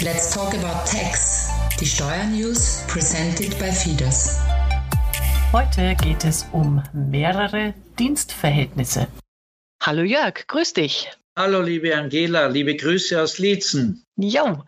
Let's talk about tax. Die Steuernews presented by Fides. Heute geht es um mehrere Dienstverhältnisse. Hallo Jörg, grüß dich. Hallo liebe Angela, liebe Grüße aus Lietzen. Jo,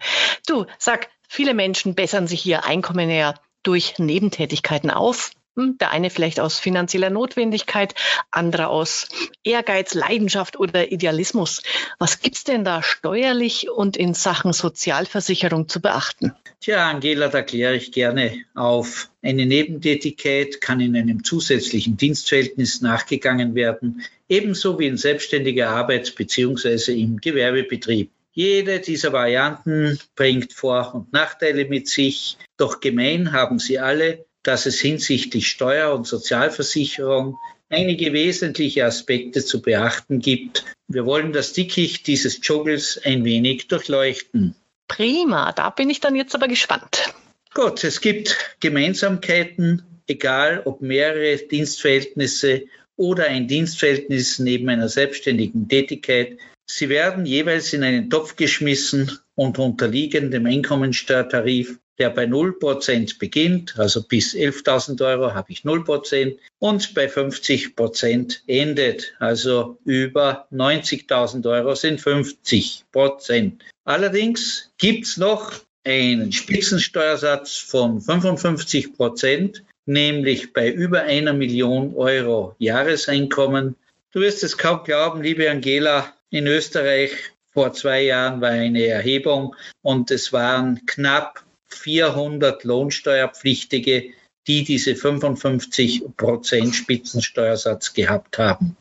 du, sag, viele Menschen bessern sich ihr Einkommen ja durch Nebentätigkeiten auf. Hm, der eine vielleicht aus finanzieller Notwendigkeit, andere aus Ehrgeiz, Leidenschaft oder Idealismus. Was gibt's denn da steuerlich und in Sachen Sozialversicherung zu beachten? Tja, Angela, da kläre ich gerne auf. Eine Nebentätigkeit kann in einem zusätzlichen Dienstverhältnis nachgegangen werden, ebenso wie in selbstständiger Arbeit bzw. im Gewerbebetrieb. Jede dieser Varianten bringt Vor- und Nachteile mit sich, doch gemein haben sie alle, dass es hinsichtlich Steuer- und Sozialversicherung einige wesentliche Aspekte zu beachten gibt. Wir wollen das Dickicht dieses Joggles ein wenig durchleuchten. Prima, da bin ich dann jetzt aber gespannt. Gut, es gibt Gemeinsamkeiten, egal ob mehrere Dienstverhältnisse oder ein Dienstverhältnis neben einer selbstständigen Tätigkeit. Sie werden jeweils in einen Topf geschmissen und unterliegen dem Einkommensteuertarif der bei 0% beginnt, also bis 11.000 Euro habe ich 0% und bei 50% endet, also über 90.000 Euro sind 50%. Allerdings gibt es noch einen Spitzensteuersatz von 55% nämlich bei über einer Million Euro Jahreseinkommen. Du wirst es kaum glauben, liebe Angela, in Österreich vor zwei Jahren war eine Erhebung und es waren knapp 400 Lohnsteuerpflichtige, die diese 55 Prozent Spitzensteuersatz gehabt haben.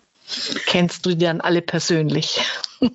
Kennst du die dann alle persönlich?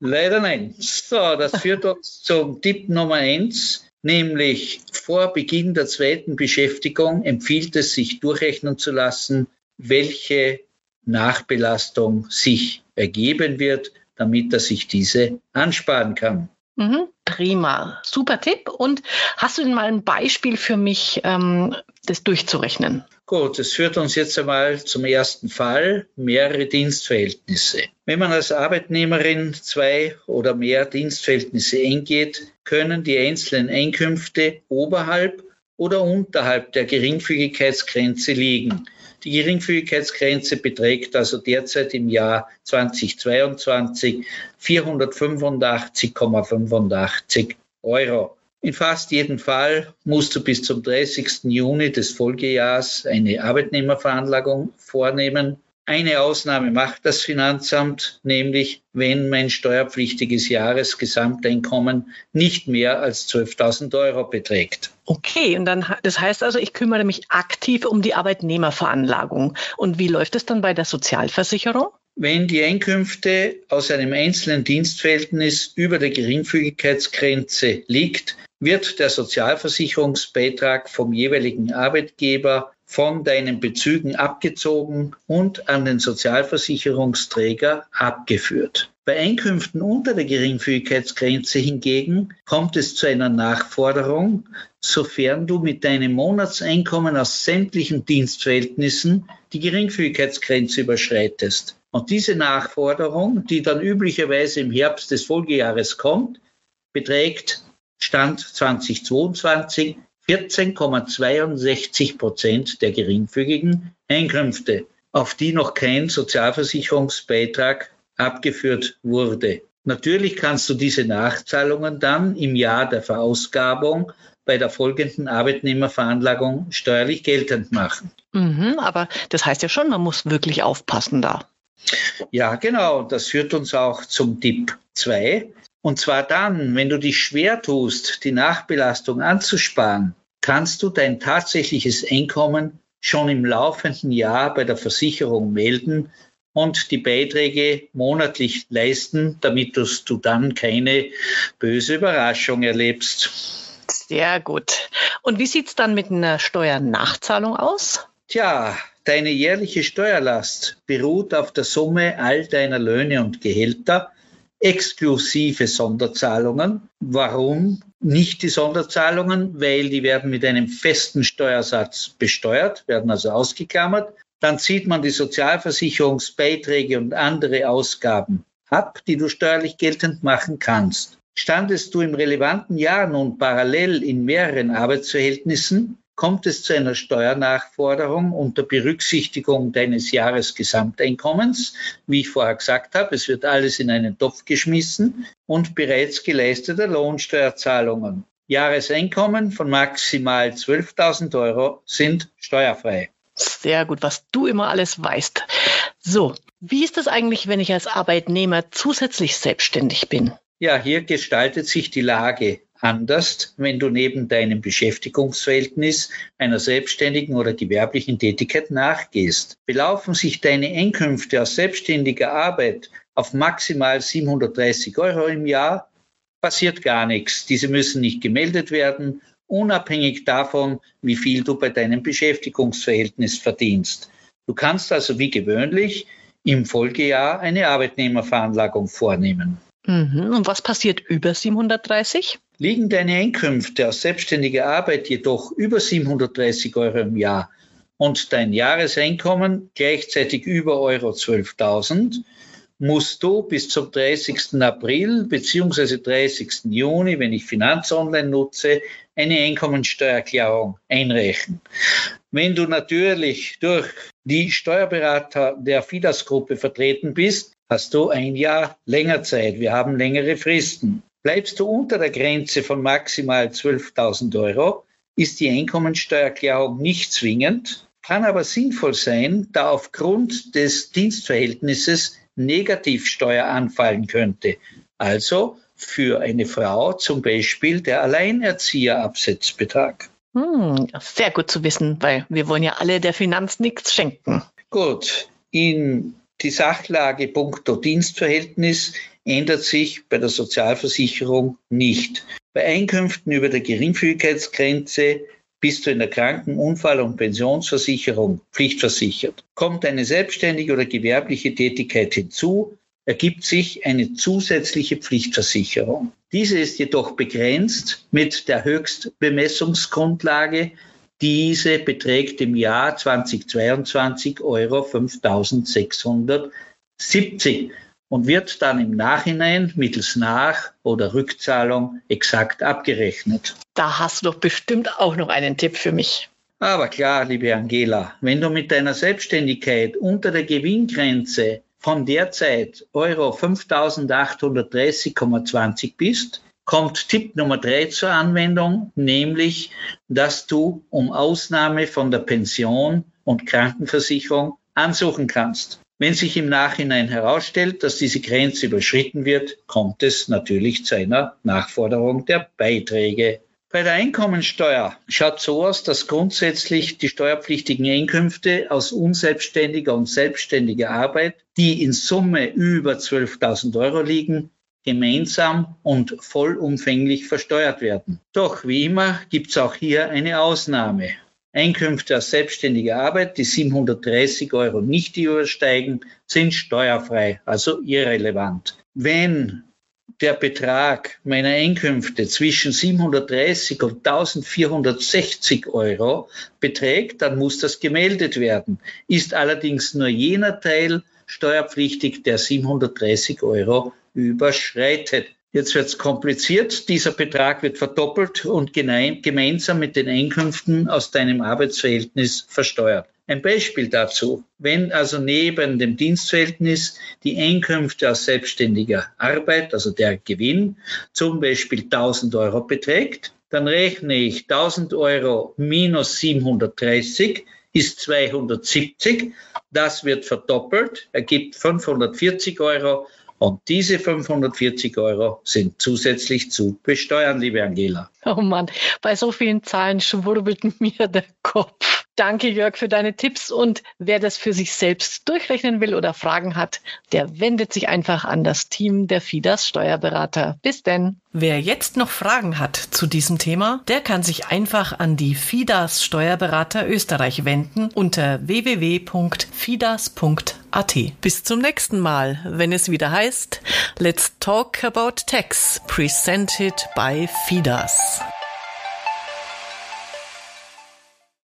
Leider nein. So, das führt uns zum Tipp Nummer eins, nämlich vor Beginn der zweiten Beschäftigung empfiehlt es sich durchrechnen zu lassen, welche Nachbelastung sich ergeben wird, damit er sich diese ansparen kann. Mhm, prima, super Tipp. Und hast du denn mal ein Beispiel für mich, ähm, das durchzurechnen? Gut, es führt uns jetzt einmal zum ersten Fall, mehrere Dienstverhältnisse. Wenn man als Arbeitnehmerin zwei oder mehr Dienstverhältnisse eingeht, können die einzelnen Einkünfte oberhalb oder unterhalb der Geringfügigkeitsgrenze liegen. Die Geringfügigkeitsgrenze beträgt also derzeit im Jahr 2022 485,85 Euro. In fast jedem Fall musst du bis zum 30. Juni des Folgejahrs eine Arbeitnehmerveranlagung vornehmen. Eine Ausnahme macht das Finanzamt, nämlich wenn mein steuerpflichtiges Jahresgesamteinkommen nicht mehr als 12.000 Euro beträgt. Okay, und dann das heißt also, ich kümmere mich aktiv um die Arbeitnehmerveranlagung. Und wie läuft es dann bei der Sozialversicherung? Wenn die Einkünfte aus einem einzelnen Dienstverhältnis über der Geringfügigkeitsgrenze liegt, wird der Sozialversicherungsbeitrag vom jeweiligen Arbeitgeber von deinen Bezügen abgezogen und an den Sozialversicherungsträger abgeführt. Bei Einkünften unter der Geringfügigkeitsgrenze hingegen kommt es zu einer Nachforderung, sofern du mit deinem Monatseinkommen aus sämtlichen Dienstverhältnissen die Geringfügigkeitsgrenze überschreitest. Und diese Nachforderung, die dann üblicherweise im Herbst des Folgejahres kommt, beträgt Stand 2022 14,62 Prozent der geringfügigen Einkünfte, auf die noch kein Sozialversicherungsbeitrag abgeführt wurde. Natürlich kannst du diese Nachzahlungen dann im Jahr der Verausgabung bei der folgenden Arbeitnehmerveranlagung steuerlich geltend machen. Mhm, aber das heißt ja schon, man muss wirklich aufpassen da. Ja, genau. Das führt uns auch zum Tipp 2. Und zwar dann, wenn du dich schwer tust, die Nachbelastung anzusparen, kannst du dein tatsächliches Einkommen schon im laufenden Jahr bei der Versicherung melden und die Beiträge monatlich leisten, damit du dann keine böse Überraschung erlebst. Sehr gut. Und wie sieht es dann mit einer Steuernachzahlung aus? Tja, deine jährliche Steuerlast beruht auf der Summe all deiner Löhne und Gehälter exklusive Sonderzahlungen. Warum nicht die Sonderzahlungen? Weil die werden mit einem festen Steuersatz besteuert, werden also ausgeklammert. Dann zieht man die Sozialversicherungsbeiträge und andere Ausgaben ab, die du steuerlich geltend machen kannst. Standest du im relevanten Jahr nun parallel in mehreren Arbeitsverhältnissen, kommt es zu einer Steuernachforderung unter Berücksichtigung deines Jahresgesamteinkommens. Wie ich vorher gesagt habe, es wird alles in einen Topf geschmissen und bereits geleisteter Lohnsteuerzahlungen. Jahreseinkommen von maximal 12.000 Euro sind steuerfrei. Sehr gut, was du immer alles weißt. So, wie ist das eigentlich, wenn ich als Arbeitnehmer zusätzlich selbstständig bin? Ja, hier gestaltet sich die Lage anders, wenn du neben deinem Beschäftigungsverhältnis einer selbstständigen oder gewerblichen Tätigkeit nachgehst. Belaufen sich deine Einkünfte aus selbstständiger Arbeit auf maximal 730 Euro im Jahr, passiert gar nichts. Diese müssen nicht gemeldet werden, unabhängig davon, wie viel du bei deinem Beschäftigungsverhältnis verdienst. Du kannst also wie gewöhnlich im Folgejahr eine Arbeitnehmerveranlagung vornehmen. Mhm. Und was passiert über 730? Liegen deine Einkünfte aus selbstständiger Arbeit jedoch über 730 Euro im Jahr und dein Jahreseinkommen gleichzeitig über Euro 12.000, musst du bis zum 30. April bzw. 30. Juni, wenn ich Finanzonline nutze, eine Einkommensteuererklärung einreichen. Wenn du natürlich durch die Steuerberater der FIDAS-Gruppe vertreten bist, hast du ein Jahr länger Zeit. Wir haben längere Fristen. Bleibst du unter der Grenze von maximal 12.000 Euro, ist die Einkommensteuererklärung nicht zwingend, kann aber sinnvoll sein, da aufgrund des Dienstverhältnisses Negativsteuer anfallen könnte. Also für eine Frau zum Beispiel der Alleinerzieherabsetzbetrag. Hm, sehr gut zu wissen, weil wir wollen ja alle der Finanz nichts schenken. Gut, in die Sachlage punkto Dienstverhältnis ändert sich bei der Sozialversicherung nicht. Bei Einkünften über der Geringfügigkeitsgrenze bist du in der Kranken-, Unfall- und Pensionsversicherung pflichtversichert. Kommt eine selbstständige oder gewerbliche Tätigkeit hinzu, ergibt sich eine zusätzliche Pflichtversicherung. Diese ist jedoch begrenzt mit der Höchstbemessungsgrundlage diese beträgt im Jahr 2022 Euro 5670 und wird dann im Nachhinein mittels Nach- oder Rückzahlung exakt abgerechnet. Da hast du doch bestimmt auch noch einen Tipp für mich. Aber klar, liebe Angela, wenn du mit deiner Selbstständigkeit unter der Gewinngrenze von derzeit Euro 5830,20 bist, kommt Tipp Nummer drei zur Anwendung, nämlich, dass du um Ausnahme von der Pension und Krankenversicherung ansuchen kannst. Wenn sich im Nachhinein herausstellt, dass diese Grenze überschritten wird, kommt es natürlich zu einer Nachforderung der Beiträge. Bei der Einkommensteuer schaut so aus, dass grundsätzlich die steuerpflichtigen Einkünfte aus unselbstständiger und selbstständiger Arbeit, die in Summe über 12.000 Euro liegen, gemeinsam und vollumfänglich versteuert werden. Doch wie immer gibt es auch hier eine Ausnahme. Einkünfte aus selbstständiger Arbeit, die 730 Euro nicht übersteigen, sind steuerfrei, also irrelevant. Wenn der Betrag meiner Einkünfte zwischen 730 und 1460 Euro beträgt, dann muss das gemeldet werden. Ist allerdings nur jener Teil steuerpflichtig, der 730 Euro überschreitet. Jetzt wird es kompliziert. Dieser Betrag wird verdoppelt und gemeinsam mit den Einkünften aus deinem Arbeitsverhältnis versteuert. Ein Beispiel dazu. Wenn also neben dem Dienstverhältnis die Einkünfte aus selbstständiger Arbeit, also der Gewinn, zum Beispiel 1000 Euro beträgt, dann rechne ich 1000 Euro minus 730 ist 270. Das wird verdoppelt, ergibt 540 Euro und diese 540 Euro sind zusätzlich zu besteuern, liebe Angela. Oh Mann, bei so vielen Zahlen schwurbelt mir der Kopf. Danke, Jörg, für deine Tipps. Und wer das für sich selbst durchrechnen will oder Fragen hat, der wendet sich einfach an das Team der FIDAS Steuerberater. Bis denn. Wer jetzt noch Fragen hat zu diesem Thema, der kann sich einfach an die FIDAS Steuerberater Österreich wenden unter www.fidas.at. Bis zum nächsten Mal, wenn es wieder heißt Let's Talk About Tax, presented by FIDAS.